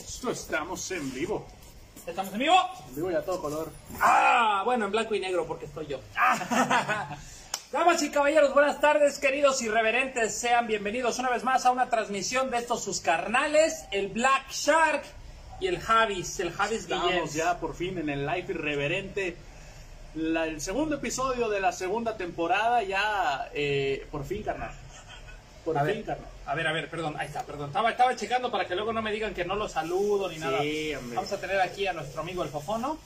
Esto estamos en vivo. ¿Estamos en vivo? En vivo y a todo color. Ah, bueno, en blanco y negro porque estoy yo. Damas y caballeros, buenas tardes, queridos irreverentes. Sean bienvenidos una vez más a una transmisión de estos sus carnales, el Black Shark y el Javis, el Javis. Estamos ya por fin en el live irreverente. La- el segundo episodio de la segunda temporada ya eh, por fin, carnal. Por A fin, ver, carnal. A ver, a ver, perdón, ahí está, perdón. Estaba, estaba checando para que luego no me digan que no lo saludo ni Sí, nada. hombre. Vamos a tener aquí a nuestro amigo el Fofono.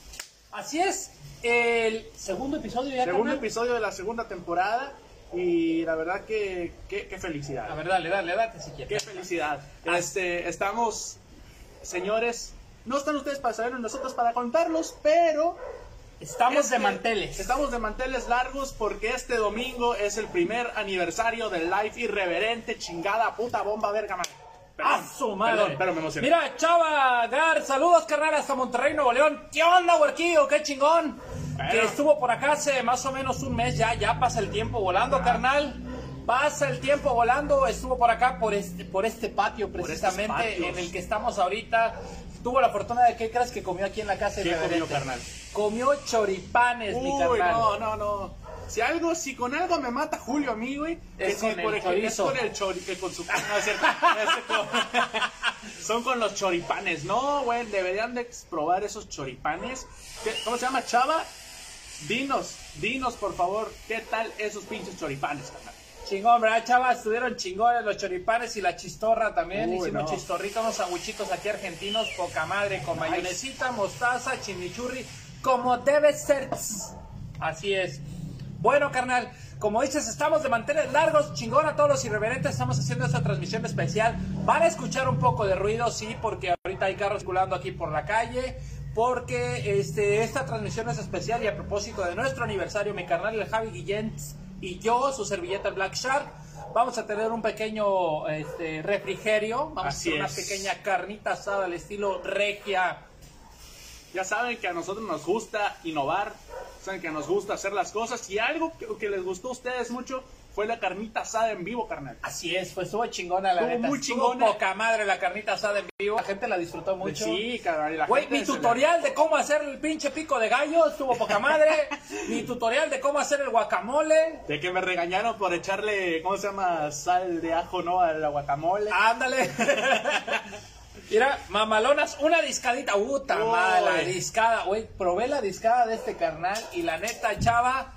Así es, el segundo episodio ya, Segundo episodio de la segunda temporada y la verdad que qué, qué A felicidad. ver, dale, dale, date si Qué quieres. felicidad. Ah. Este, estamos, señores, no están ustedes para saberlo, nosotros para contarlos, pero Estamos Este, de manteles. Estamos de manteles largos porque este domingo es el primer aniversario del live irreverente, chingada puta bomba verga madre. Perdón, ¡A su madre! Perdón, pero me emocioné. Mira, Chava Gar, saludos carnal hasta Monterrey, Nuevo León. ¿Qué onda, huerquillo? ¡Qué chingón! Bueno. Que estuvo por acá hace más o menos un mes ya, ya pasa el tiempo volando, carnal. Pasa el tiempo volando, estuvo por acá, por este, por este patio precisamente en el que estamos ahorita. Tuvo la fortuna de, ¿qué crees que comió aquí en la casa? ¿Qué comió, carnal? Comió choripanes, mi Uy, carnal. no, no, no. Si algo, si con algo me mata Julio a mí, güey, Es que con si el por ejemplo, es chorizo. con el chori, que con su no, es cierto, es con- son con los choripanes. No, güey, deberían de probar esos choripanes. ¿Qué- ¿Cómo se llama, Chava? Dinos, dinos por favor, ¿qué tal esos pinches choripanes, carnal? Chingón, ¿verdad, chavas? Estuvieron chingones los choripanes y la chistorra también. Uy, Hicimos no. chistorrita, unos sandwichitos aquí argentinos, poca madre, con Nice. mayonesita, mostaza, chimichurri, como debe ser. Así es. Bueno, carnal, como dices, estamos de mantener largos, chingón a todos los irreverentes, estamos haciendo esta transmisión especial. Van a escuchar un poco de ruido, sí, porque ahorita hay carros circulando aquí por la calle. Porque este, esta transmisión es especial y a propósito de nuestro aniversario, mi carnal el Javi Guillén y yo, su servilleta Black Shark, vamos a tener un pequeño este, refrigerio, vamos Así a hacer una es. pequeña carnita asada al estilo regia. Ya saben que a nosotros nos gusta innovar, saben que nos gusta hacer las cosas y algo que, que les gustó a ustedes mucho fue la carnita asada en vivo, carnal. Así es, pues estuvo chingona la Estuvo neta. muy estuvo chingona. poca madre la carnita asada en vivo. La gente la disfrutó mucho. Sí, carnal. la Güey, gente mi tutorial de cómo hacer el pinche pico de gallo estuvo poca madre. mi tutorial de cómo hacer el guacamole. De que me regañaron por echarle, ¿cómo se llama? Sal de ajo, ¿no? A la guacamole. Ándale. Mira, mamalonas, una discadita. Puta Uy. madre, la discada. Güey, probé la discada de este carnal y la neta, chava,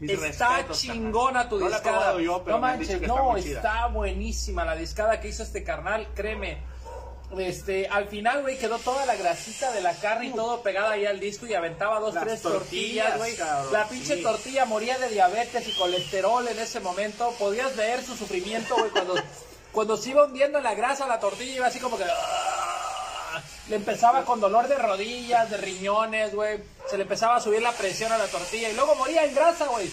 Mis está respetos, chingona tu. No discada. probado yo, pero no manches, está no, está buenísima la discada que hizo este carnal, créeme. Este, al final, güey, quedó toda la grasita de la carne y todo pegada ahí al disco y aventaba dos, Las tres tortillas, güey. La pinche sí. tortilla moría de diabetes y colesterol en ese momento. Podías ver su sufrimiento, güey, cuando, cuando se iba hundiendo en la grasa la tortilla iba así como que... Le empezaba con dolor de rodillas, de riñones, güey. Se le empezaba a subir la presión a la tortilla y luego moría en grasa, güey.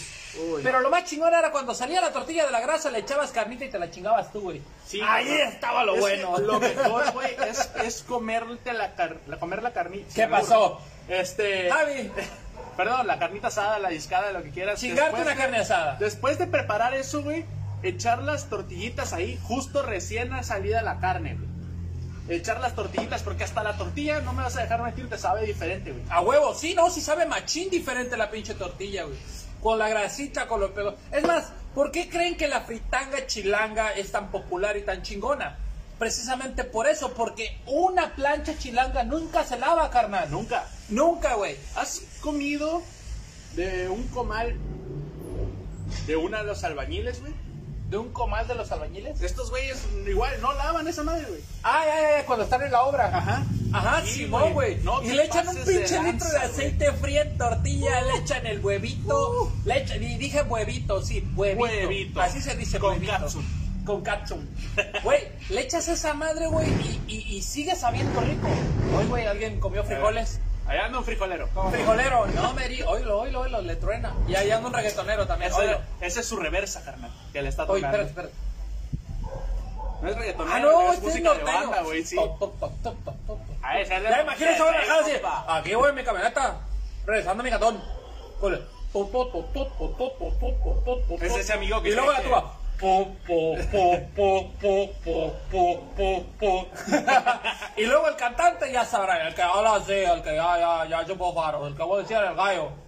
Pero lo más chingón era cuando salía la tortilla de la grasa, le echabas carnita y te la chingabas tú, güey. Sí, Ahí estaba lo Es bueno. que Lo mejor, güey, es, es comerte la, car- la- comer la carnita. ¿Qué pasó? Este. Javi, Perdón, la carnita asada, la discada, lo que quieras. chingarte Después- una carne asada. Después de preparar eso, güey, echar las tortillitas ahí, justo recién salida la carne, güey. Echar las tortillitas, porque hasta la tortilla, no me vas a dejar mentir, te sabe diferente, güey. A huevo, sí, no, sí sabe machín diferente la pinche tortilla, güey. Con la grasita, con lo pego. Es más, ¿por qué creen que la fritanga chilanga es tan popular y tan chingona? Precisamente por eso, porque una plancha chilanga nunca se lava, carnal. Nunca. Nunca, güey. ¿Has comido de un comal de una de los albañiles, güey? ¿De un comal de los albañiles? Estos güeyes igual no lavan esa madre, güey. Ay, ay, ay, cuando están en la obra. Ajá. Ajá, Sí, güey. güey. No y le echan un de pinche litro de aceite frío en tortilla, le echan el huevito, le echan, y dije huevito, sí, huevito. Huevito. Así se dice Con huevito. Con catsup. Güey, le echas esa madre, güey, y, y, y sigue sabiendo rico. Hoy, güey, alguien comió frijoles. Allá anda un frijolero. Frijolero, no, Meri, oílo, oílo, oílo, le truena. Y allá anda un reggaetonero también. Ese, ese es su reversa, carnal, que le está tocando. Espérate, espérate. No es reggaetonero, ah, no, es música de banda, güey, sí. Top, top, top, top. A la... Así. Aquí voy en mi camioneta, regresando a mi gatón. Es ese amigo que... Y luego la po, y luego el cantante ya sabrá, el que ahora sí, el que ya, ya, ya chupó faro, el que voy a decir el gallo.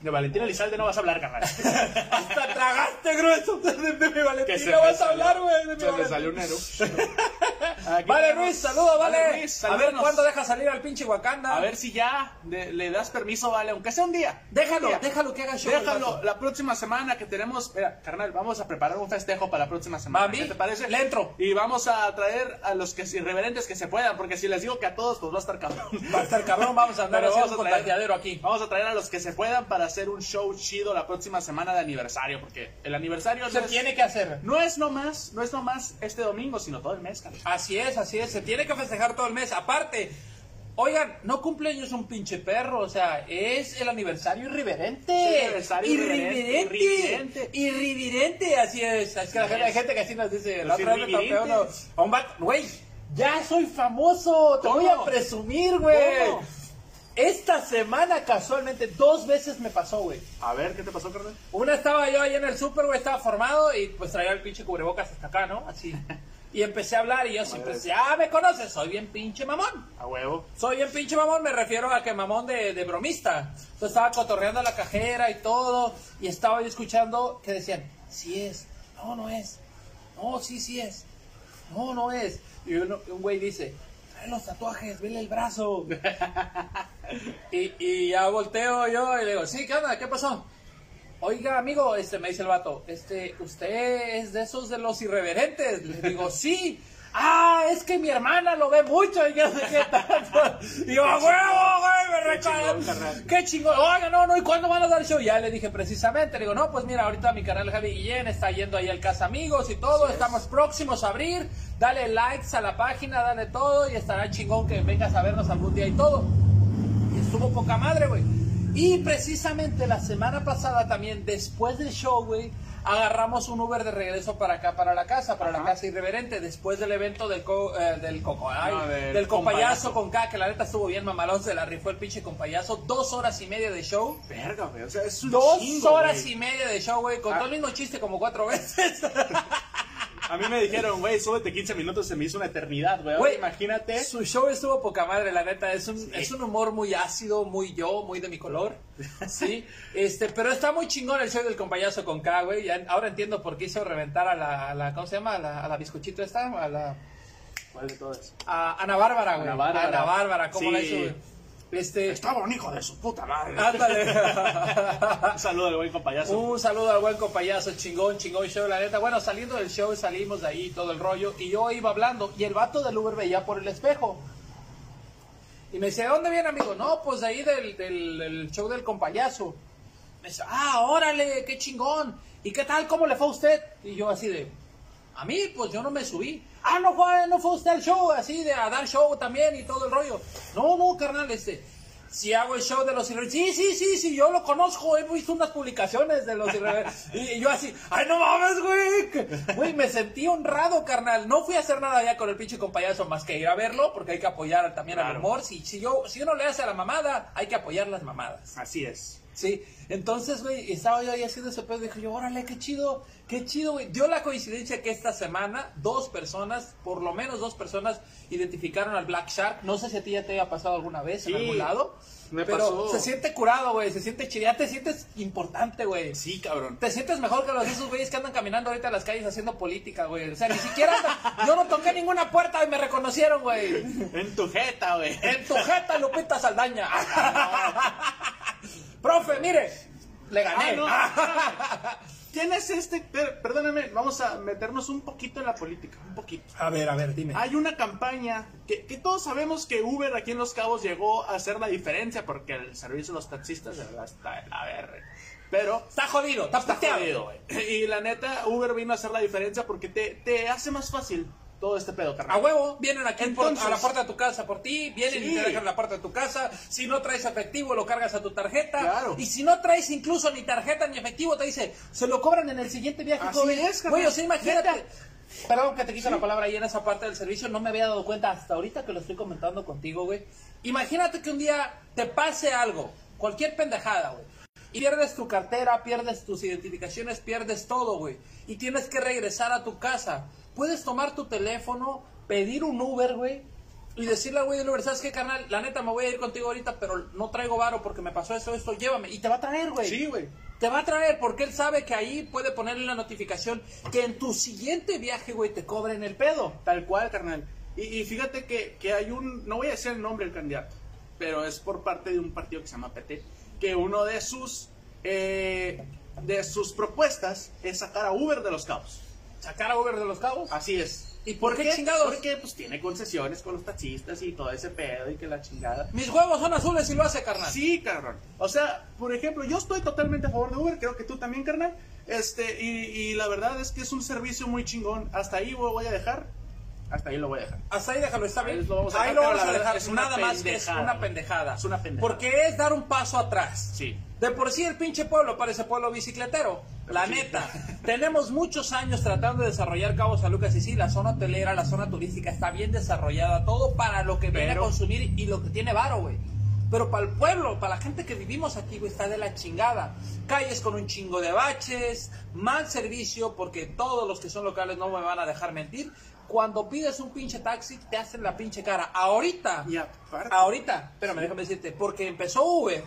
De Valentina Elizalde no vas a hablar, carnal. Hasta tragaste grueso de, mi Valentina, me vas a hablar, güey, de mi Se me Valentina. salió un Vale, Luis, saludos, vale. Vale, a ver cuándo deja salir al pinche Wakanda. A ver si ya de- le das permiso, vale, aunque sea un día. déjalo, Un día. déjalo que haga show. Déjalo, la próxima semana que tenemos, mira, carnal, vamos a preparar un festejo para la próxima semana. Mami, ¿Qué te parece? le entro. Y vamos a traer a los que irreverentes que se puedan, porque si les digo que a todos, pues va a estar cabrón. Va a estar cabrón, vamos a andar haciendo un contagiadero aquí. Vamos a traer a los que se puedan para hacer un show chido la próxima semana de aniversario, porque el aniversario Se no es, tiene que hacer. no es nomás, no es nomás este domingo, sino todo el mes. Así es, así es. Se tiene que festejar todo el mes. Aparte, oigan, no cumpleaños un pinche perro. O sea, es el aniversario irreverente. Es el aniversario irreverente, Irreverente. Irreverente. Así es. Es que la gente, hay es. gente que así nos dice. La otra vez me uno. a un vato, Güey, ya soy famoso. Te ¿Cómo? voy a presumir, güey. Esta semana casualmente dos veces me pasó, güey. A ver, ¿qué te pasó, carnal? Una estaba yo ahí en el súper, güey, estaba formado y pues traía el pinche cubrebocas hasta acá, ¿no? Así. Y empecé a hablar y yo siempre decía, ah, me conoces, soy bien pinche mamón. A huevo. Soy bien pinche mamón, me refiero a que mamón de, de bromista. Entonces estaba cotorreando a la cajera y todo, y estaba yo escuchando que decían, sí es, no, no es, no, sí, sí es, no, no es. Y uno- un güey dice, trae los tatuajes, vele el brazo. y, y ya volteo yo y le digo, sí, ¿qué onda? ¿Qué pasó? Oiga, amigo, este, me dice el vato, este, usted es de esos de los irreverentes. Le digo, sí. Ah, es que mi hermana lo ve mucho y yo sé qué tanto. Y "A huevo, güey, me Qué chingón. Qué. Oiga, no, no, ¿y cuándo van a dar show? Ya le dije precisamente. Le digo, no, pues mira, ahorita mi canal Javi Guillén está yendo ahí al Casa Amigos y todo. Estamos próximos a abrir. Dale likes a la página, dale todo y estará chingón que vengas a vernos algún día y todo. Y estuvo poca madre, güey. Y precisamente la semana pasada también, después del show, güey, agarramos un Uber de regreso para acá, para la casa, para la casa irreverente, después del evento del, co- eh, del coco, ay, No, del del compayazo compayazo. con K, que la neta estuvo bien mamalón, se la rifó el pinche compayazo, dos horas y media de show. Verga, güey. O sea, es un Dos chingo, horas y media de show, güey, con Ah. todo el mismo chiste como cuatro veces. A mí me dijeron, güey, súbete 15 minutos, se me hizo una eternidad, güey. Ahora imagínate. Su show estuvo poca madre, la neta. Es un, es un humor muy ácido, muy yo, muy de mi color. Sí. Este, pero está muy chingón el show del compayazo con K, güey. Ahora entiendo por qué hizo reventar a la, a la ¿cómo se llama? A la, a la bizcochito esta, a la, ¿Cuál de todas? a Ana Bárbara, güey. Ana Bárbara. Ana Bárbara, ¿cómo Sí. la hizo, güey? Este, Estaba un hijo de su puta madre. ándale. Un saludo al buen compayazo. Un saludo al buen compayazo, chingón, chingón show, la neta. Bueno, saliendo del show salimos de ahí todo el rollo y yo iba hablando y el vato del Uber veía por el espejo. Y me dice, ¿de dónde viene, amigo? No, pues de ahí del, del- del show del compayazo. Me dice, ah, órale, qué chingón. ¿Y qué tal? ¿Cómo le fue a usted? Y yo así de, a mí, pues yo no me subí. Ah, no fue, no fue usted al show, así de a dar show también y todo el rollo. No, no, carnal, este. Si hago el show de los irreverentes. Sí, sí, sí, sí, yo lo conozco. He visto unas publicaciones de los irreverentes. Y yo así, ¡ay, no mames, güey! Güey, me sentí honrado, carnal. No fui a hacer nada ya con el pinche compayazo más que ir a verlo, porque hay que apoyar también al humor. Si, si, yo, si uno le hace a la mamada, hay que apoyar las mamadas. Así es. Sí, entonces, güey, estaba yo ahí haciendo ese pedo. Dije yo, órale, qué chido, qué chido, güey. Dio la coincidencia que esta semana dos personas, por lo menos dos personas, identificaron al Black Shark. No sé si a ti ya te haya pasado alguna vez Sí, en algún lado. me pero pasó. se siente curado, güey. Se siente chido. Ya te sientes importante, güey. Sí, cabrón. Te sientes mejor que los de esos güeyes que andan caminando ahorita en las calles haciendo política, güey. O sea, ni siquiera Yo no toqué ninguna puerta y me reconocieron, güey. En tu jeta, güey. En tu jeta, Lupita Saldaña. Profe, mire, le gané. Ah, no. Tienes este. per- Perdóname, vamos a meternos un poquito en la política. Un poquito. A ver, a ver, dime. Hay una campaña que, que todos sabemos que Uber aquí en Los Cabos llegó a hacer la diferencia porque el servicio de los taxistas de verdad está en la verga. Pero Está jodido, está, está jodido, güey. Y la neta, Uber vino a hacer la diferencia porque te, te hace más fácil todo este pedo, A carnal. huevo, vienen aquí por- a la puerta de tu casa por ti, vienen y Sí. te dejan la puerta de tu casa. Si no traes efectivo, lo cargas a tu tarjeta. Claro. Y si no traes incluso ni tarjeta ni efectivo, te dice, se lo cobran en el siguiente viaje. Así joven". es, carnal. Güey, o sea, imagínate. Perdón que te quito la palabra ahí en esa parte del servicio, no me había dado cuenta hasta ahorita que lo estoy comentando contigo, güey. Imagínate que un día te pase algo, cualquier pendejada, güey. Y pierdes tu cartera, pierdes tus identificaciones, pierdes todo, güey. Y tienes que regresar a tu casa. Puedes tomar tu teléfono, pedir un Uber, güey. Y decirle al güey del Uber, ¿sabes qué, carnal? La neta, me voy a ir contigo ahorita, pero no traigo varo porque me pasó esto, esto, llévame. Y te va a traer, güey. Sí, güey. Te va a traer porque él sabe que ahí puede ponerle la notificación que en tu siguiente viaje, güey, te cobren el pedo. Tal cual, carnal. Y, y fíjate que, que hay un, no voy a decir el nombre del candidato, pero es por parte de un partido que se llama PT, que uno de sus, eh, de sus propuestas es sacar a Uber de los cabos. ¿Sacar a Uber de los cabos? Así es. ¿Y por qué chingados? Porque pues tiene concesiones con los taxistas y todo ese pedo y que la chingada. Mis huevos son azules y lo hace, carnal. Sí, cabrón. O sea, por ejemplo, yo estoy totalmente a favor de Uber, creo que tú también, carnal. Este, y, y la verdad es que es un servicio muy chingón. Hasta ahí lo voy a dejar. Hasta ahí lo voy a dejar. Hasta ahí déjalo, está bien. Ahí lo vamos a Ahí dejar, lo pero vamos la a verdad dejar. es Nada más que es una pendejada. Es una pendejada. Porque es dar un paso atrás. Sí. De por sí el pinche pueblo parece pueblo bicicletero. La neta. Tenemos muchos años tratando de desarrollar Cabo San Lucas y sí, la zona hotelera, la zona turística está bien desarrollada. Todo para lo que viene a Pero- consumir y lo que tiene varo, güey. Pero para el pueblo, para la gente que vivimos aquí, güey, está de la chingada. Calles con un chingo de baches, mal servicio, porque todos los que son locales no me van a dejar mentir. Cuando pides un pinche taxi, te hacen la pinche cara. Ahorita, Y aparte- ahorita, espérame, déjame decirte, porque empezó Uber,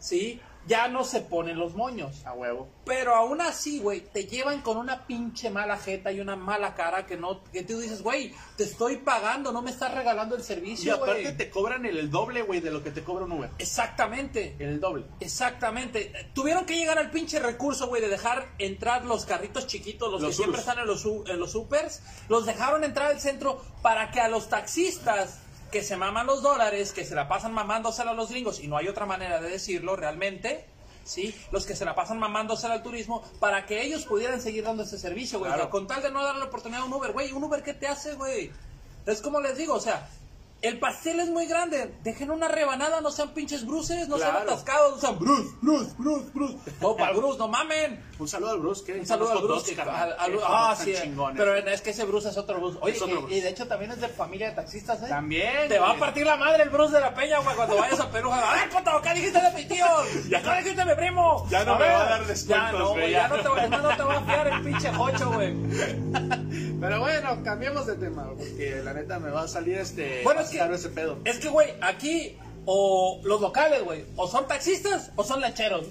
¿sí? Ya no se ponen los moños. A huevo. Pero aún así, güey, te llevan con una pinche mala jeta y una mala cara que no, que tú dices, güey, te estoy pagando, no me estás regalando el Y servicio, aparte güey. te cobran el, el doble, güey, de lo que te cobra un Uber. Exactamente. El doble. Exactamente. Tuvieron que llegar al pinche recurso, güey, de dejar entrar los carritos chiquitos, los, Los que siempre están en los, en los supers, los dejaron entrar al centro para que a los taxistas que se maman los dólares, que se la pasan mamándosela a los gringos, y no hay otra manera de decirlo realmente, ¿sí? Los que se la pasan mamándosela al turismo, para que ellos pudieran seguir dando ese servicio, güey. Claro. Con tal de no darle la oportunidad a un Uber, güey, ¿un Uber qué te hace, güey? Es como les digo, o sea, el pastel es muy grande. Dejen una rebanada, no sean pinches bruces, no sean atascados, no sean Bruce, Bruce, Bruce, Bruce. No, para Bruce, no mamen. Un saludo al Bruce. que Un saludo al Bruce. ah, sí. Pero es que ese Bruce es otro Bruce. Oye, otro y- Bruce. y de hecho también es de familia de taxistas, ¿eh? También. Te va a partir la madre el Bruce de la Peña, güey, cuando vayas a Perú. A ver, puto, ¿qué dijiste de mi tío? Ya ¿Qué dijiste de mi primo? Ya no me ver, va a dar descuentos, Ya no, güey, ya. no te va, no te va a fiar el pinche jocho, güey. Pero bueno, cambiemos de tema, porque la neta me va a salir este. Bueno, es que- ese pedo. Es que, güey, aquí o los locales, güey, o son taxistas o son lecheros.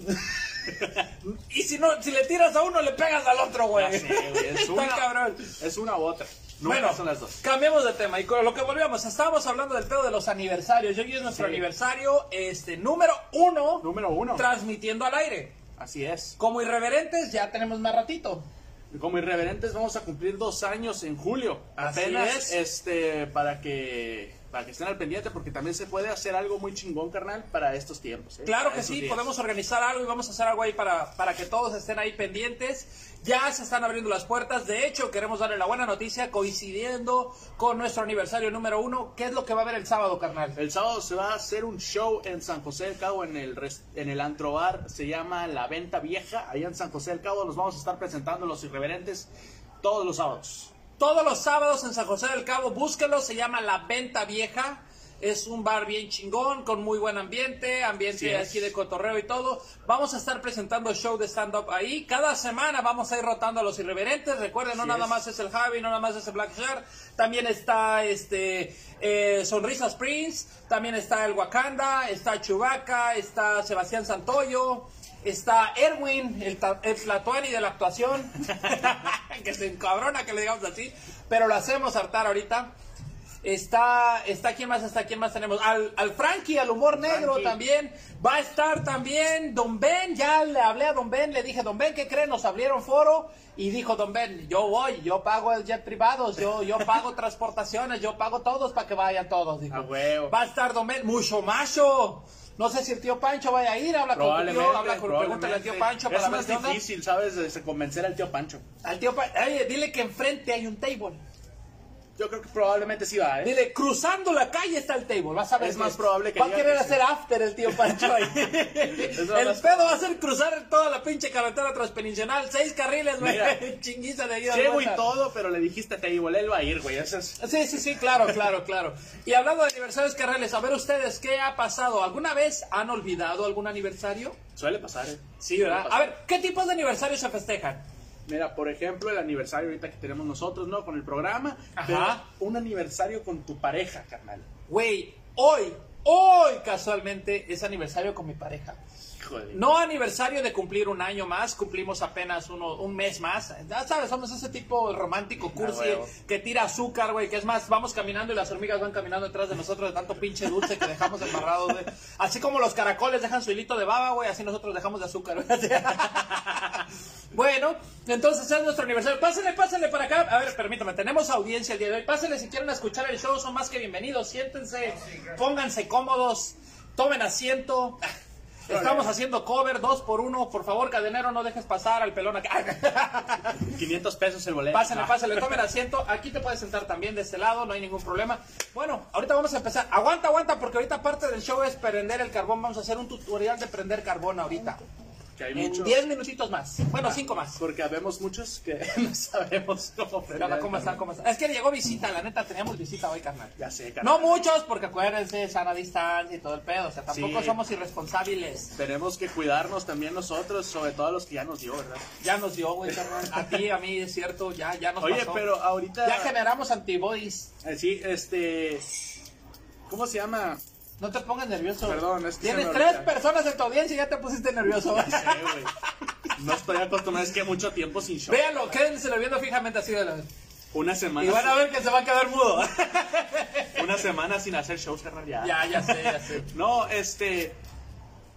y si no, si le tiras a uno, le pegas al otro, güey. Es una, cabrón. es una u otra. Nunca Bueno, son las dos. cambiemos de tema y con lo que volvíamos, estábamos hablando del pedo de los aniversarios. Hoy es nuestro Sí. aniversario este número uno, Número uno. transmitiendo al aire. Así es. Como irreverentes, ya tenemos más ratito. Como irreverentes vamos a cumplir dos años en julio. Así Apenas, es. este, para que, para que estén al pendiente, porque también se puede hacer algo muy chingón, carnal, para estos tiempos. ¿eh? Claro Para que sí, días. podemos organizar algo y vamos a hacer algo ahí para, para que todos estén ahí pendientes. Ya se están abriendo las puertas. De hecho, queremos darle la buena noticia coincidiendo con nuestro aniversario número uno. ¿Qué es lo que va a haber el sábado, carnal? El sábado se va a hacer un show en San José del Cabo en el en el Antro Bar, se llama La Venta Vieja, allá en San José del Cabo nos vamos a estar presentando los irreverentes todos los sábados. Todos los sábados en San José del Cabo, búsquelo, se llama La Venta Vieja. Es un bar bien chingón, con muy buen ambiente, ambiente Sí aquí de cotorreo y todo. Vamos a estar presentando show de stand-up ahí. Cada semana vamos a ir rotando a los irreverentes. Recuerden, no nada es. más es el Javi, no nada más es el Black Shark. También está este eh, Sonrisas Prince, también está el Wakanda, está Chubaca, está Sebastián Santoyo. Está Erwin, el, el Tlatuani de la actuación, que se encabrona que le digamos así, pero lo hacemos hartar ahorita. Está, está, ¿quién más está? ¿Quién más tenemos? Al, al Frankie, al humor negro Frankie. también. Va a estar también Don Ben, ya le hablé a Don Ben, le dije, Don Ben, ¿qué creen? Nos abrieron foro y dijo Don Ben, yo voy, yo pago el jet privados, yo, yo pago transportaciones, yo pago todos para que vayan todos. Dijo. A huevo. Va a estar Don Ben, mucho macho. No sé si el tío Pancho vaya a ir, habla con Probablemente, tío, habla con, pregúntale al tío. Pancho para es más difícil, ¿sabes? De convencer al tío Pancho. Al tío Pancho, dile que enfrente hay un table. Yo creo que probablemente sí va, ¿eh? Dile, cruzando la calle está el table. Vas a ver. Es más probable que Va a querer sí. hacer after el tío Pancho ahí. el pedo va a ser cruzar toda la pinche carretera transpeninsual. Seis carriles, güey. Chinguiza de ida. Llego y todo, pero le dijiste table, él va a ir, güey. Es... Sí, sí, sí, claro, claro, claro. Y hablando de aniversarios carreles, a ver ustedes, ¿qué ha pasado? ¿Alguna vez han olvidado algún aniversario? Suele pasar, ¿eh? Sí, ¿verdad? A ver, ¿qué tipos de aniversarios se festejan? Mira, por ejemplo, el aniversario ahorita que tenemos nosotros, ¿no? Con el programa. Ajá. Pero un aniversario con tu pareja, carnal. Güey, hoy, hoy casualmente es aniversario con mi pareja. Híjole. No aniversario de cumplir un año más, cumplimos apenas uno, un mes más. Ya sabes, somos ese tipo romántico, cursi, que tira azúcar, güey, que es más, vamos caminando y las hormigas van caminando detrás de nosotros de tanto pinche dulce que dejamos embarrado, güey. Así como los caracoles dejan su hilito de baba, güey, así nosotros dejamos de azúcar, güey. Bueno, entonces es nuestro aniversario. Pásenle, pásenle para acá. A ver, permítame, tenemos audiencia el día de hoy. Pásenle si quieren escuchar el show, son más que bienvenidos. Siéntense, pónganse cómodos, tomen asiento. Estamos haciendo cover dos por uno. Por favor, cadenero, no dejes pasar al pelón acá. 500 pesos el boleto. Pásenle, Ah. pásenle, tomen asiento. Aquí te puedes sentar también de este lado, no hay ningún problema. Bueno, ahorita vamos a empezar. Aguanta, aguanta, porque ahorita parte del show es prender el carbón. Vamos a hacer un tutorial de prender carbón ahorita. Que hay En muchos. 10 minutitos más. Bueno, 5 más. Porque habemos muchos que no sabemos cómo ¿Cómo están? carbón. ¿Cómo están? Es que llegó visita, la neta, teníamos visita hoy, carnal. Ya sé, carnal. No muchos, porque acuérdense, sana distancia y todo el pedo. O sea, tampoco Sí. somos irresponsables. Tenemos que cuidarnos también nosotros, sobre todo a los que ya nos dio, ¿verdad? Ya nos dio, güey, carnal. A ti, a mí, es cierto, ya, ya nos Oye, pasó. pero ahorita. Ya generamos antibodies. Eh, sí, este. ¿Cómo se llama? No te pongas nervioso. Perdón, es que Tienes tres personas en tu audiencia y ya te pusiste nervioso. No sé, güey. No estoy acostumbrado, es que mucho tiempo sin show. Véanlo, quédenselo viendo fijamente así de la... Una semana. Y van a ver que se va a quedar mudo. Una semana sin hacer shows, carnal, ya. ya, ya sé, ya sé. No, este.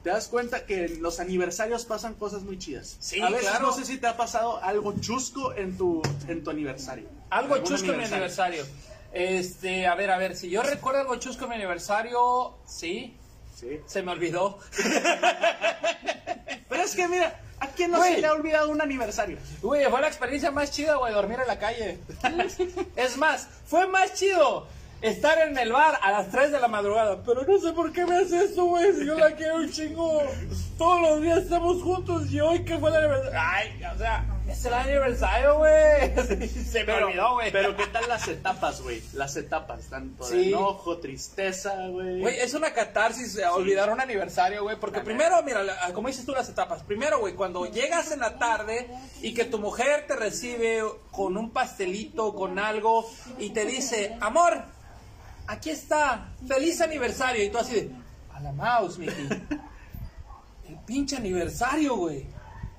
Te das cuenta que en los aniversarios pasan cosas muy chidas. Sí, a veces claro. no sé si te ha pasado algo chusco en tu, en tu aniversario. Algo chusco en mi aniversario. Este, a ver, a ver, si yo recuerdo algo chusco en mi aniversario, sí, Sí. se me olvidó. Pero es que mira, ¿a quién no se le ha olvidado un aniversario? Güey, fue la experiencia más chida, güey, dormir en la calle. es más, fue más chido estar en el bar a las 3 de la madrugada. Pero no sé por qué me haces eso, güey, si yo la quiero un chingo. Todos los días estamos juntos y hoy que fue el aniversario. Ay, o sea, es el aniversario, güey. se me olvidó, güey. Pero ¿qué tal las etapas, güey? Las etapas, tanto de Sí. enojo, tristeza, güey. Güey, es una catarsis eh, olvidar un aniversario, güey. Porque primero, mira, la- como dices tú las etapas. Primero, güey, cuando llegas en la tarde y que tu mujer te recibe con un pastelito, con algo, y te dice, amor, aquí está, feliz aniversario. Y tú así de, a la mouse, Miki. El pinche aniversario, güey.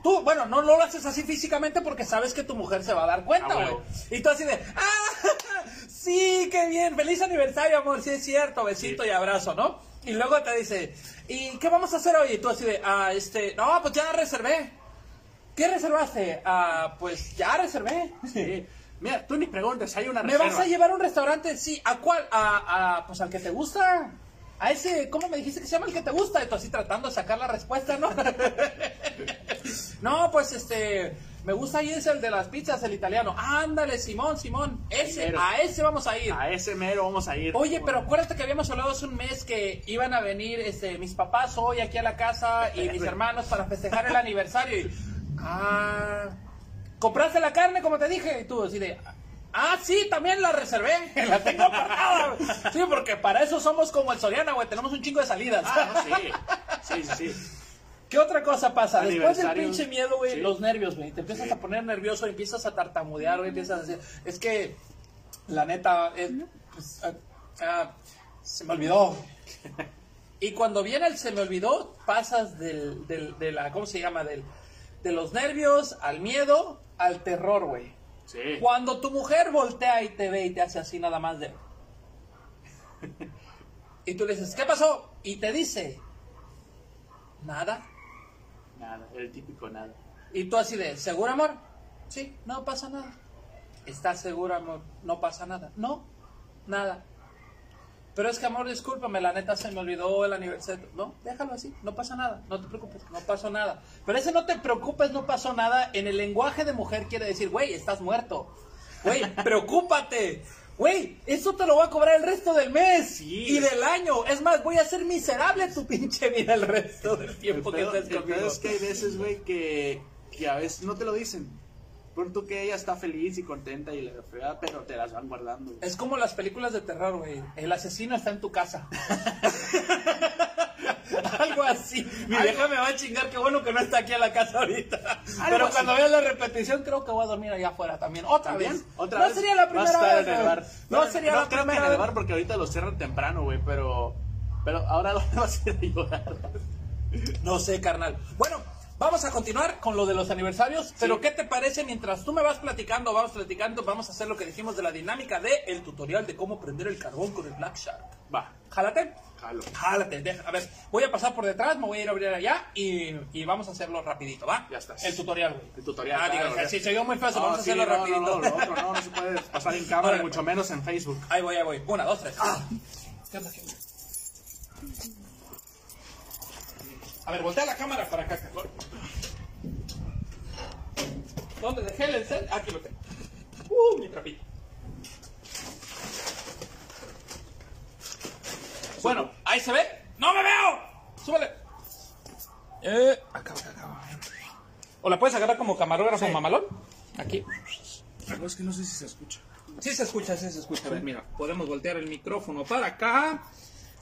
Tú, bueno, no lo haces así físicamente porque sabes que tu mujer se va a dar cuenta, Ah, güey. Y tú así de, ¡ah! Sí, qué bien, feliz aniversario, amor, sí es cierto, besito y abrazo, ¿no? Y luego te dice, ¿y qué vamos a hacer hoy? Y tú así de, ah, este, no, pues ya reservé. ¿Qué reservaste? Ah, pues ya reservé. Sí. Mira, tú ni preguntes, hay una ¿Me reserva. vas a llevar a un restaurante? Sí, ¿a cuál? A, a, pues al que te gusta. A ese, ¿cómo me dijiste que se llama el que te gusta? Y tú así tratando de sacar la respuesta, ¿no? no, pues este, me gusta ahí es el de las pizzas, el italiano. Ándale, Simón, Simón, ese, Primero. a ese vamos a ir. A ese mero vamos a ir. Oye, pero acuérdate que habíamos hablado hace un mes que iban a venir este, mis papás hoy aquí a la casa y mis hermanos para festejar el aniversario. Y, ah, ¿compraste la carne como te dije? Y tú así de, ah, sí, también la reservé, la tengo apartada. Sí, porque para eso somos como el Soriana, güey, tenemos un chingo de salidas. Ah, no, sí. Sí, sí, sí. ¿Qué otra cosa pasa? Después del pinche miedo, güey, Sí. los nervios, güey. Te empiezas Sí. a poner nervioso, empiezas a tartamudear, güey, empiezas a decir, es que, la neta, es- pues, ah, ah, se me olvidó. Y cuando viene el se me olvidó, pasas del, del, de la, ¿cómo se llama? Del, de los nervios al miedo al terror, güey. Sí. Cuando tu mujer voltea y te ve y te hace así nada más de... Y tú le dices, ¿qué pasó? Y te dice, nada. Nada, el típico nada. Y tú así de, ¿seguro, amor? Sí, no pasa nada. ¿Estás seguro, amor? No pasa nada. No, nada. Pero es que, amor, discúlpame, la neta se me olvidó el aniversario. No, déjalo así, no pasa nada, no te preocupes, no pasó nada. Pero ese no te preocupes, no pasó nada, en el lenguaje de mujer quiere decir, güey, estás muerto. Güey, preocúpate. Güey, eso te lo voy a cobrar el resto del mes Sí. y del año. Es más, voy a hacer miserable tu pinche vida el resto del El tiempo que pedo, estés el pedo conmigo. es que hay veces, güey, que, que a veces no te lo dicen. Pronto que ella está feliz y contenta y le fea, pero te las van guardando. güey. Es como las películas de terror, güey. El asesino está en tu casa. Algo así. Mi Algo- vieja me va a chingar, qué bueno que no está aquí en la casa ahorita. Pero así. cuando vea la repetición, creo que voy a dormir allá afuera también. Otra ¿También? vez. ¿Otra no vez? sería la primera vez. en el bar. No, sería no la creo que primera en el bar porque ahorita los cierran temprano, güey, pero... Pero ahora lo vas a ir a llorar. No sé, carnal. Bueno, vamos a continuar con lo de los aniversarios. Pero, ¿qué te parece mientras tú me vas platicando, vamos platicando, vamos a hacer lo que dijimos de la dinámica de el tutorial de cómo prender el carbón con el Black Shark? Va, Jálate. jalo. Jálate, deja- a ver, voy a pasar por detrás, me voy a ir a abrir allá y, y vamos a hacerlo rapidito, ¿va? Ya estás. El tutorial, güey. El tutorial, Ah, claro, si se vio muy fácil, No, vamos a sí, hacerlo no, rapidito. No, no, lo otro no, no se puede pasar en cámara, Órale. mucho menos en Facebook. Ahí voy, ahí voy. Una, dos, tres. Ah. ¿Qué onda, qué onda? A ver, voltea la cámara para acá. cabrón. ¿Dónde dejé el encel? Aquí lo tengo. Uh, mi trapito. Bueno, ahí se ve. ¡No me veo! ¡Súbele! Eh, acá, acá, acá. ¿O la puedes agarrar como camarógrafo mamalón? Aquí. No, es que no sé si se escucha. Sí se escucha, sí se escucha. A ver, mira, podemos voltear el micrófono para acá.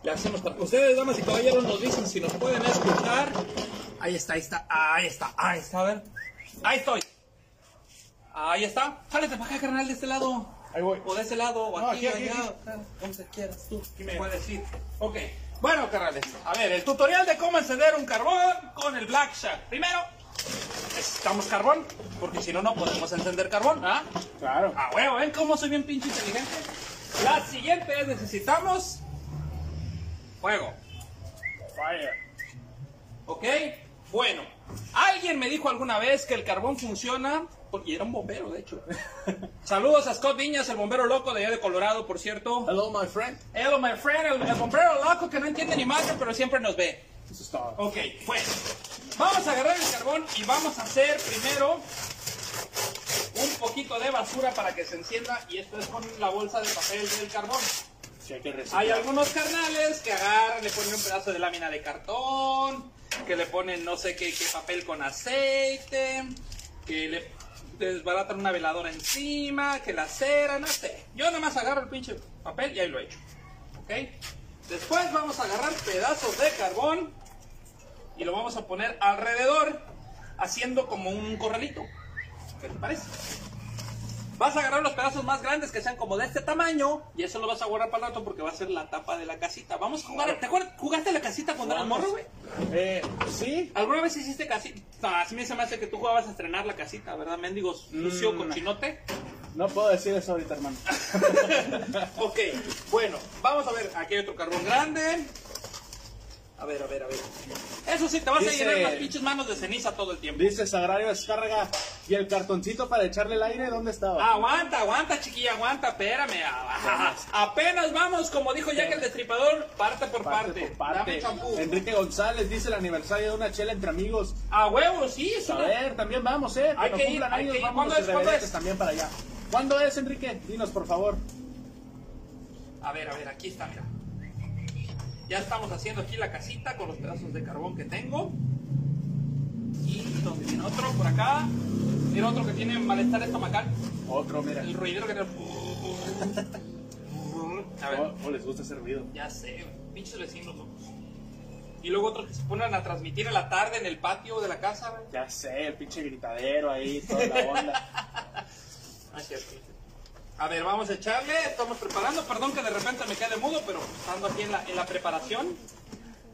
Le hacemos para... Ustedes, damas y caballeros, nos dicen si nos pueden escuchar. Ahí está, ahí está, ahí está, ahí está, a ver. Ahí estoy. Ahí está. Jálate para acá, carnal, de este lado. Ahí voy. O de ese lado, o No, aquí, aquí, aquí, allá. Donde quieras tú. me- Puedes ir. Ok. Bueno, carnales. A ver, el tutorial de cómo encender un carbón con el Black Shark. Primero, necesitamos carbón, porque si no, no podemos encender carbón. ¿Ah? Claro. Ah, huevo, ¿ven cómo soy bien pinche inteligente? La siguiente es necesitamos fuego. Fire. ¿Ok? Bueno, alguien me dijo alguna vez que el carbón funciona, porque era un bombero, de hecho. Saludos a Scott Viñas, el bombero loco de allá de Colorado, por cierto. Hello, my friend. Hello, my friend, el, el bombero loco que no entiende ni madre, pero siempre nos ve. Ok, bueno. Vamos a agarrar el carbón y vamos a hacer primero un poquito de basura para que se encienda y esto es con la bolsa de papel del carbón. Hay algunos carnales que agarran, le ponen un pedazo de lámina de cartón, que le ponen no sé qué, papel con aceite, que le desbaratan una veladora encima, que la cera, no sé. Yo nada más agarro el pinche papel y ahí lo echo. ¿Ok? Después vamos a agarrar pedazos de carbón y lo vamos a poner alrededor, haciendo como un corralito. ¿Qué te parece? Vas a agarrar los pedazos más grandes que sean como de este tamaño y eso lo vas a guardar para el rato porque va a ser la tapa de la casita. Vamos a jugar. ¿Te acuerdas? ¿Jugaste la casita cuando eras morro, güey? Eh, sí. ¿Alguna vez hiciste casita? No, así me se me hace que tú jugabas a estrenar la casita, ¿verdad? Mendigos sucio Mm. cochinote. No puedo decir eso ahorita, hermano. Ok, bueno, vamos a ver. Aquí hay otro carbón grande. A ver, a ver, a ver. Eso sí, te vas a llenar las pinches manos de ceniza todo el tiempo. Dice Sagrario Descarga. ¿Y el cartoncito para echarle el aire dónde estaba? Aguanta, aguanta, chiquilla, aguanta, espérame. Ah, Apenas vamos, como dijo Jack el Destripador, parte por parte. parte por parte. Dame champú. Enrique González dice el aniversario de una chela entre amigos. A huevo, sí, es A una- ver, también vamos, eh. Hay que ir, hay que ¿Cuándo es? ¿Cuándo es? también para allá. ¿Cuándo es, Enrique? Dinos, por favor. A ver, a ver, aquí está, mira. Ya estamos haciendo aquí la casita con los pedazos de carbón que tengo. Y donde viene otro por acá. Mira otro que tiene malestar estomacal. Otro, mira. El ruidero que tiene. A ver, Oh, oh, les gusta ese ruido. ya sé, pinches vecinos locos. Y luego otros que se ponen a transmitir en la tarde en el patio de la casa. Ya sé, el pinche gritadero ahí, toda la onda. Ah, cierto. A ver, vamos a echarle, estamos preparando, perdón que de repente me quede mudo, pero estando aquí en la, en la preparación.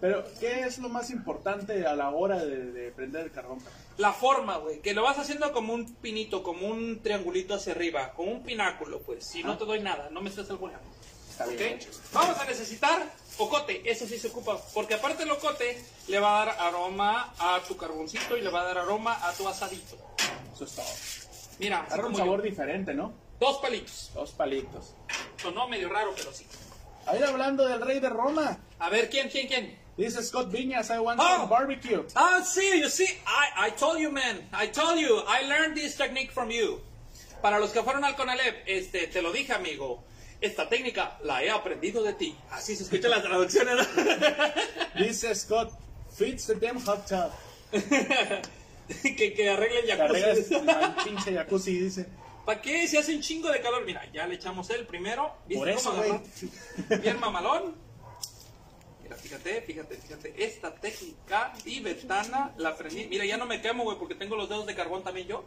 Pero, ¿qué es lo más importante a la hora de, de prender el carbón? La forma, güey, que lo vas haciendo como un pinito, como un triangulito hacia arriba, como un pináculo, pues, si no te doy nada, no me estés albureando. Está bien. Vamos a necesitar ocote, eso sí se ocupa, porque aparte el ocote le va a dar aroma a tu carboncito y le va a dar aroma a tu asadito. Eso es todo. Mira, Agarra un como yo. sabor diferente, ¿no? Dos palitos. Dos palitos. Sonó medio raro, pero sí. A ir hablando del rey de Roma. A ver, ¿quién, quién, quién? Dice Scott Viñas, I want Oh. some barbecue. Ah, sí, you see, I, I told you, man. I told you. I learned this technique from you. Para los que fueron al Conalep, este, te lo dije, amigo. Esta técnica la he aprendido de ti. Así se escuchan las traducciones. ¿no? Dice Scott, fits the damn hot tub. que, que arreglen jacuzzi. al pinche jacuzzi, dice. ¿Para qué? Si hace un chingo de calor. Mira, ya le echamos el primero. ¿Viste Por eso, cómo güey. Bien mamalón. Mira, fíjate, fíjate, fíjate. Esta técnica tibetana la aprendí. Mira, ya no me quemo, güey, porque tengo los dedos de carbón también yo.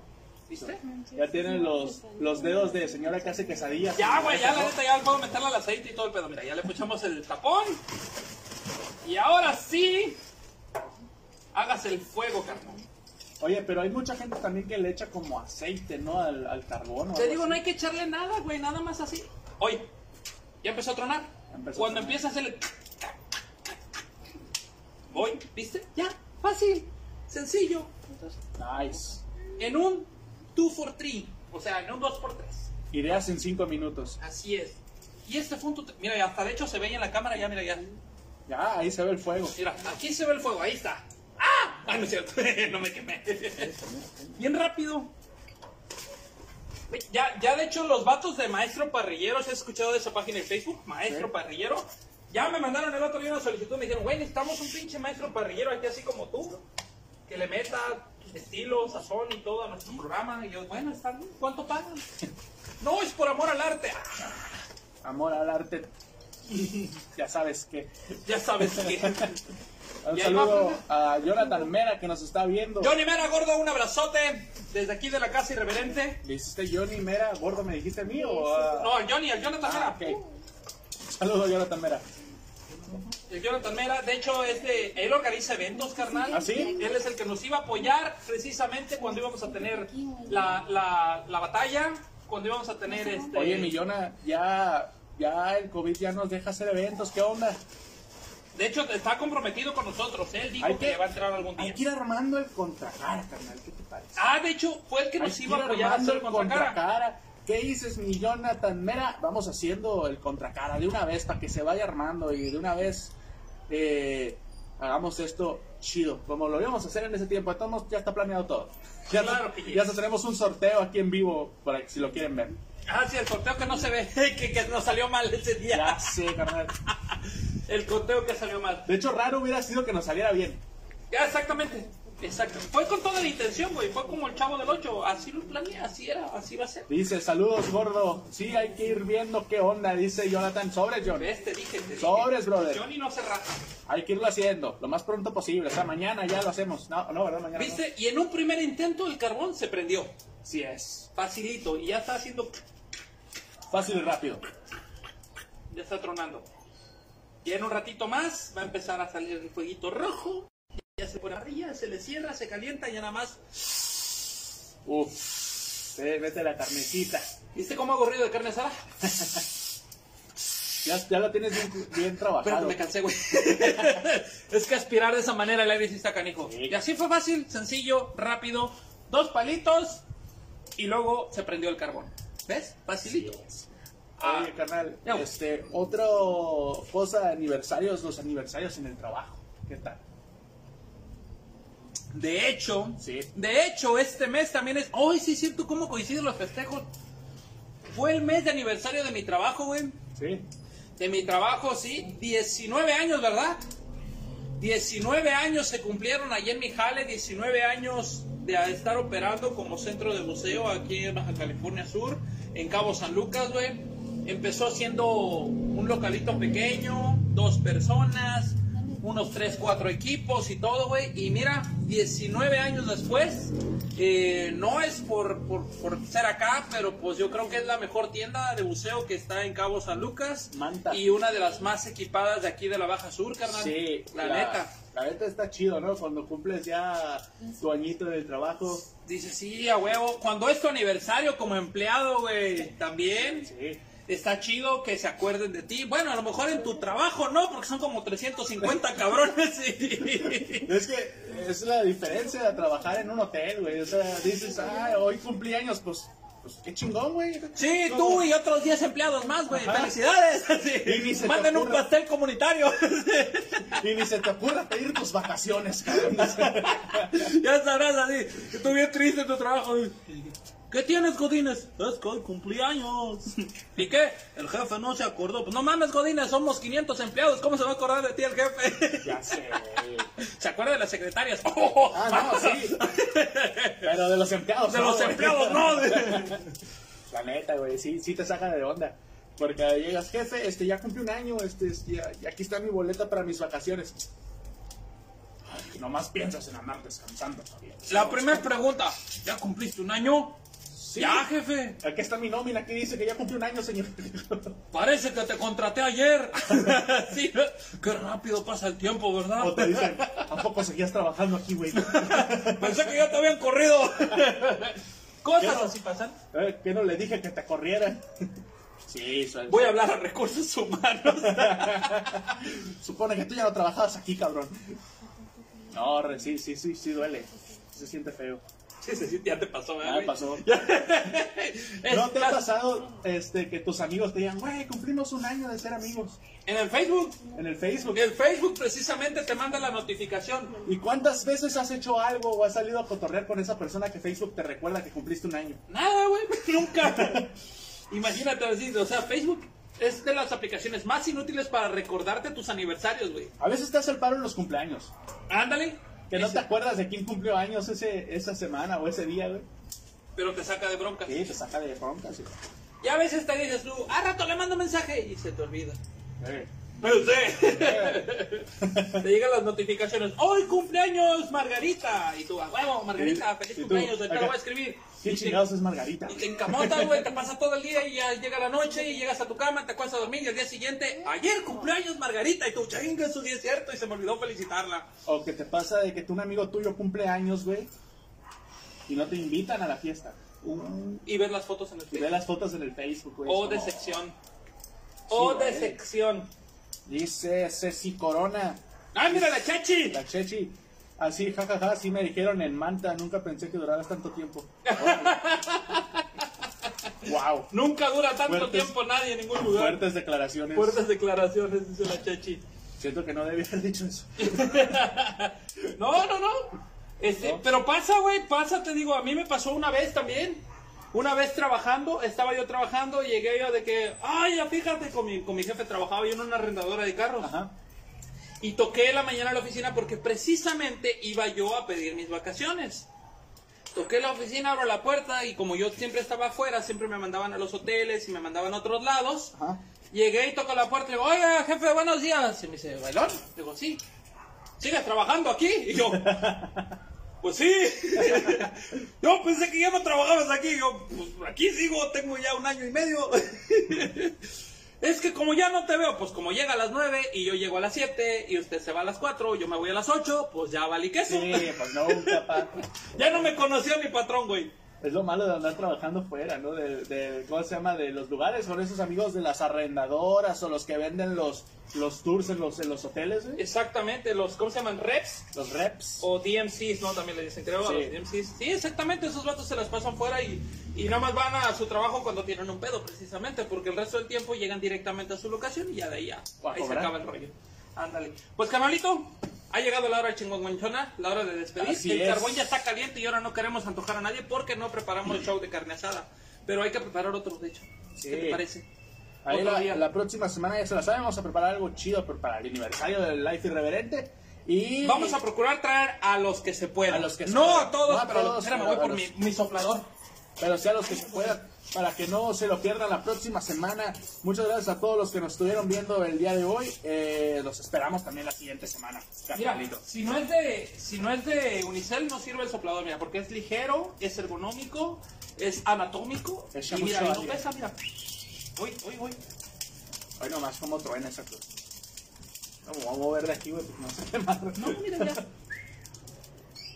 ¿Viste? Ya tienen los, los dedos de señora que hace quesadillas. Ya, güey, ya la neta, ya puedo meterle al aceite y todo el pedo. Mira, ya le puchamos el tapón. Y ahora sí, hágase el fuego, carnal. Oye, pero hay mucha gente también que le echa como aceite, ¿no? Al, al carbón. o Te algo digo, así. no hay que echarle nada, güey, nada más así. Oye, ya empezó a tronar. Empezó a Cuando tronar. empieza a hacer el... Voy, ¿viste? Ya, fácil, sencillo. Nice. En un 2 for 3, o sea, en un 2 por 3. Ideas en cinco minutos. Así es. Y este fue un... tut- Mira, hasta de hecho se ve ahí en la cámara, ya, mira, ya. Ya, ahí se ve el fuego. Mira, aquí se ve el fuego, ahí está. ¡Ah! No es cierto, no me quemé. Bien rápido. Ya, ya de hecho los vatos de Maestro Parrillero, ¿se has escuchado de esa página de Facebook? Maestro Sí. Parrillero. Ya me mandaron el otro día una solicitud, me dijeron, güey, necesitamos un pinche maestro parrillero aquí así como tú, que le meta estilo, sazón y todo a nuestro programa. Y yo, bueno, está bien, ¿cuánto pagan? No, es por amor al arte. Amor al arte. ya sabes que. ya sabes que... Un saludo a Jonathan Mera que nos está viendo. Johnny Mera Gordo, un abrazote desde aquí de la casa irreverente. ¿Le hiciste Johnny Mera? ¿Gordo me dijiste a mí o a.? No, el Johnny, el Jonathan Ah, Mera. ok. Saludo a Jonathan Mera. El Jonathan Mera, de hecho, es de, él organiza eventos, carnal. ¿Ah, sí? Él es el que nos iba a apoyar precisamente cuando íbamos a tener la, la, la batalla, cuando íbamos a tener este... Oye, Millona, ya, ya el COVID ya nos deja hacer eventos. ¿Qué onda? De hecho, está comprometido con nosotros. Él dijo que, va a entrar algún día. Hay que ir armando el contracara, carnal. ¿Qué te parece? Ah, de hecho, fue el que nos iba a apoyar hacer el contra cara. contracara. ¿Qué dices, mi Jonathan Mera? Vamos haciendo el contracara de una vez para que se vaya armando y de una vez eh, hagamos esto chido, como lo íbamos a hacer en ese tiempo. Modos, ya está planeado todo. Ya, Claro ya tenemos un sorteo aquí en vivo para que si lo quieren ver. Ah, sí, el sorteo que no se ve, que, que nos salió mal ese día. Ya sé, carnal. El conteo que salió mal. De hecho, raro hubiera sido que nos saliera bien. Ya, exactamente. Exacto. Fue con toda la intención, güey. Fue como el chavo del 8. Así lo planeé, así era, así va a ser. Dice, saludos, gordo. Sí, hay que ir viendo qué onda, dice Jonathan. Sobres, John. ¿Ves? Te dije, te dije. Sobres, brother. Johnny no se raja. Hay que irlo haciendo lo más pronto posible. O sea, mañana ya lo hacemos. No, no, ¿verdad? Mañana. no. ¿Viste? Y en un primer intento el carbón se prendió. Sí es. Facilito. Y ya está haciendo. Fácil y rápido. Ya está tronando. Y en un ratito más va a empezar a salir el fueguito rojo. Ya se pone arriba, se le cierra, se calienta y ya nada más. Uf. Eh, vete la carnecita. ¿Viste cómo hago ruido de carne asada? Ya, ya lo tienes bien, bien trabajado. me cansé, güey. es que aspirar de esa manera el aire sí está canijo. Sí. Y así fue fácil, sencillo, rápido. Dos palitos y luego se prendió el carbón. ¿Ves? Facilito. Oye, carnal, este, otra cosa de aniversarios, los aniversarios en el trabajo. ¿Qué tal? De hecho, Sí. de hecho, este mes también es. ¡Ay, sí, es cierto! ¿Cómo coinciden los festejos? Fue el mes de aniversario de mi trabajo, güey. Sí. De mi trabajo, sí. 19 años, ¿verdad? 19 años se cumplieron allí en mi jale, 19 años de estar operando como centro de buceo aquí en Baja California Sur, en Cabo San Lucas, güey. Empezó siendo un localito pequeño, dos personas, unos 3, 4 equipos y todo, güey. Y mira, 19 años después, eh, no es por, por, por ser acá, pero pues yo creo que es la mejor tienda de buceo que está en Cabo San Lucas. Manta. Y una de las más equipadas de aquí de la Baja Sur, carnal. Sí, La, neta. La neta está chido, ¿no? Cuando cumples ya tu añito del trabajo. Dice, sí, a huevo. Cuando es tu aniversario como empleado, güey, también. Sí. Está chido que se acuerden de ti. Bueno, a lo mejor en tu trabajo no, porque son como 350 cabrones. y- Es que es la diferencia de trabajar en un hotel, güey. O sea, dices, ah, hoy cumplí años, pues, pues qué chingón, güey. Sí, No, tú y otros 10 empleados más, güey. Felicidades. Y ni se Sí. Manden un pastel comunitario. Y ni se te ocurra pedir tus vacaciones, cabrón. ya sabrás así, que tú bien triste en tu trabajo. ¿Qué ¿Qué tienes, Godines? Es que hoy cumpleaños. ¿Y qué? El jefe no se acordó. Pues no mames, Godines, somos 500 empleados. ¿Cómo se va a acordar de ti el jefe? Ya sé. ¿Se acuerda de las secretarias? Ah, no, sí. Pero de los empleados. De no, los güey. empleados, no. La neta, güey, sí, sí te saca de onda. Porque llegas, jefe, este, ya cumplí un año, este, ya, y aquí está mi boleta para mis vacaciones. Ay, nomás piensas en andar descansando. Fabián. La primera pregunta, ¿ya cumpliste un año? Sí. Ya, jefe. Aquí está mi nómina, aquí dice que ya cumplí un año, señor. Parece que te contraté ayer. sí, qué rápido pasa el tiempo, ¿verdad? O te dicen, ¿a poco seguías trabajando aquí, güey? Pensé que ya te habían corrido. Cosas ¿Qué no? así pasan. Eh, ¿Qué no le dije que te corrieran? Sí, suena- Voy a hablar a recursos humanos. Supone que tú ya no trabajabas aquí, cabrón. No, re- sí, sí, sí, sí duele. Se siente feo. Sí, sí, ya te pasó, ¿verdad? Ya me pasó. ¿No te ha pasado este, que tus amigos te digan, güey, cumplimos un año de ser amigos? En el Facebook. En el Facebook. El Facebook precisamente te manda la notificación. ¿Y cuántas veces has hecho algo o has salido a cotorrear con esa persona que Facebook te recuerda que cumpliste un año? Nada, güey, nunca. Imagínate decir, o sea, Facebook es de las aplicaciones más inútiles para recordarte tus aniversarios, güey. A veces te hace el paro en los cumpleaños. Ándale. Que no Ese- te acuerdas de quién cumplió años ese, esa semana o ese día, güey. Pero te saca de bronca. Sí, te saca de broncas. sí. Y a veces te dices tú, a rato le mando mensaje y se te olvida. Eh. Pero sí. te llegan las notificaciones. Hoy cumpleaños Margarita. Y tú, a huevo, Margarita, Y- feliz y cumpleaños. Ahorita lo voy a escribir. ¿Quién Y te- chingados es Margarita? Y te encamotas, güey, te pasa todo el día y ya llega la noche y llegas a tu cama, te acuestas a dormir y al día siguiente, ayer cumpleaños Margarita y tú, chinga, su día es cierto y se me olvidó felicitarla. O que te pasa de que tú, un amigo tuyo cumple años, güey, y no te invitan a la fiesta. Y ver las fotos en el Y ve Facebook. las fotos en el Facebook, güey. O es de como, sección. O de güey. sección. Dice Ceci Corona, ¡Ah, mira la chachi! la Chechi. Así, jajaja, así me dijeron en Manta, nunca pensé que duraras tanto tiempo. wow, Nunca dura tanto Fuertes- tiempo nadie en ningún lugar. fuertes declaraciones. Fuertes declaraciones, dice la chachi. Siento que no debía haber dicho eso. No, no, no. Este, ¿No? Pero pasa, güey, pasa, te digo, a mí me pasó una vez también. Una vez trabajando, estaba yo trabajando y llegué yo de que, ay, ya fíjate, con mi, con mi jefe trabajaba yo en una arrendadora de carros. Ajá. Y toqué la mañana a la oficina porque precisamente iba yo a pedir mis vacaciones. Toqué la oficina, abro la puerta y como yo siempre estaba afuera, siempre me mandaban a los hoteles y me mandaban a otros lados. Ajá. Llegué y toco la puerta y digo, oye, jefe, buenos días. Y me dice, ¿bailón? Digo, sí. ¿Sigues trabajando aquí? Y yo, pues sí. yo pensé que ya no trabajabas aquí. Yo, pues aquí sigo, tengo ya un año y medio. es que como ya no te veo, pues como llega a las 9 y yo llego a las 7 y usted se va a las 4, yo me voy a las 8, pues ya valí queso. Sí, pues no, papá. ya no me conoció mi patrón, güey. Es lo malo de andar trabajando fuera, ¿no? De, de- ¿cómo se llama? De los lugares, con esos amigos de las arrendadoras o los que venden los, los tours en los, en los hoteles, güey. Exactamente, los, ¿cómo se llaman? Reps. Los reps. O DMCs, ¿no? También le dicen, creo, a Sí. los DMCs. Sí, exactamente, esos vatos se las pasan fuera y, y nada más van a su trabajo cuando tienen un pedo, precisamente, porque el resto del tiempo llegan directamente a su locación y ya de ahí ya. A Ahí se acaba el rollo. Ándale. Pues, canalito, ha llegado la hora chingüengüenchona, la hora de despedir. Así el es. carbón ya está caliente y ahora no queremos antojar a nadie porque no preparamos el show de carne asada. Pero hay que preparar otro, de hecho. Sí. ¿Qué te parece? Ahí la, la próxima semana ya se la saben, vamos a preparar algo chido para el aniversario del Life Irreverente. Y Vamos a procurar traer a los que se puedan. A los que se no puedan. a todos, No a pero a los- todos, espérame, pero voy a por los- mi, mi soplador. pero sea los que se puedan, para que no se lo pierdan la próxima semana. Muchas gracias a todos los que nos estuvieron viendo el día de hoy. Eh, los esperamos también la siguiente semana. Mira, si no es de si no es de Unicel no sirve el soplador, mira, porque es ligero, es ergonómico, es anatómico Echa y mira, no pesa, mira. Uy, uy, uy. Hoy nomás como truena esa cosa. No, me voy a mover de aquí, güey, porque no se me. No, mira ya.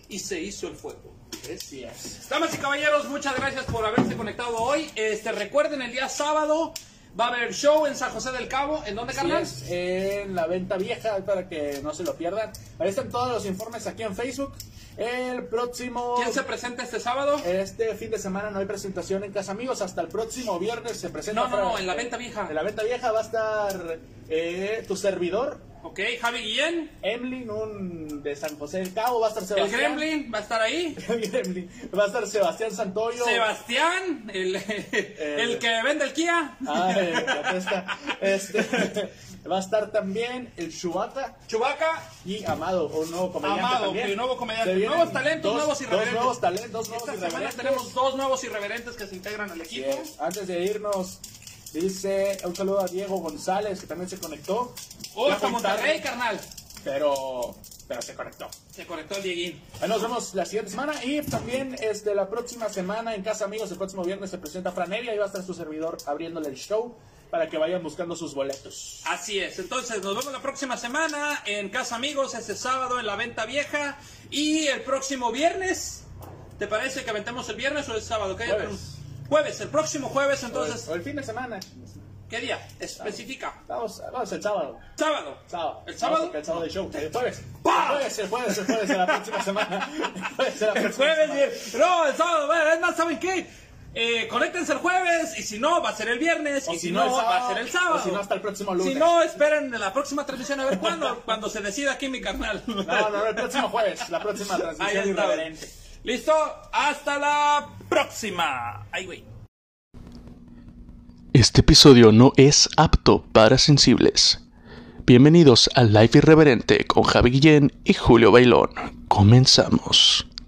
Y se hizo el fuego. Sí es. Damas y caballeros, muchas gracias por haberse conectado hoy. Este, recuerden el día sábado va a haber show en San José del Cabo, ¿en dónde, carnal? es, en la venta vieja para que no se lo pierdan. Ahí están todos los informes aquí en Facebook. El próximo ¿Quién se presenta este sábado? Este fin de semana no hay presentación en Casa Amigos. Hasta el próximo viernes se presenta. No, no, no, en la venta vieja. En la venta vieja va a estar eh, tu servidor, Ok, Javi Guillén. Emlyn, un de San José del Cabo, va a estar El Sebastián. Gremlin va a estar ahí. El Gremlin. Va a estar Sebastián Santoyo. Sebastián, el, el que vende el Kia. Ya está. Este, va a estar también el Chewbacca Chubaca. y Amado, un nuevo comediante Amado, también. que nuevo comediante. Nuevos talentos, dos- nuevos irreverentes. Dos nuevos talentos, nuevos Esta semana irreverentes. tenemos dos nuevos irreverentes que se integran al equipo. es. Antes de irnos, dice un saludo a Diego González, que también se conectó. Oh, hasta Monterrey, carnal. Pero, pero se conectó. Se conectó el Dieguín. Ahí nos vemos la siguiente semana y también este, la próxima semana en Casa Amigos, el próximo viernes se presenta Franevia y va a estar su servidor abriéndole el show para que vayan buscando sus boletos. Así es, entonces nos vemos la próxima semana en Casa Amigos, este sábado en la venta vieja y el próximo viernes. ¿Te parece que aventemos el viernes o el sábado? ¿Qué día Jueves. Jueves, el próximo jueves, entonces, o el fin de semana. ¿Qué día? Especifica. Vamos, vamos el sábado. Sábado. Sábado. ¿El sábado? Vamos, El sábado de show. El jueves. ¡Pah! El jueves, el jueves, el jueves la próxima semana. El jueves la El próxima jueves, semana. no, el sábado, bueno, es más, ¿saben qué? Eh, conéctense el jueves y si no, va a ser el viernes O y si no, no, el va a sábado, ser el sábado. o si no, hasta el próximo lunes. Si no, esperen la próxima transmisión a ver cuándo, cuando se decida aquí mi carnal. No, no, no, el próximo jueves. La próxima Ahí transmisión está. irreverente. Listo, hasta la próxima. Ay, güey. Este episodio no es apto para sensibles. Bienvenidos al Life Irreverente con Javi Guillén y Julio Bailón. Comenzamos.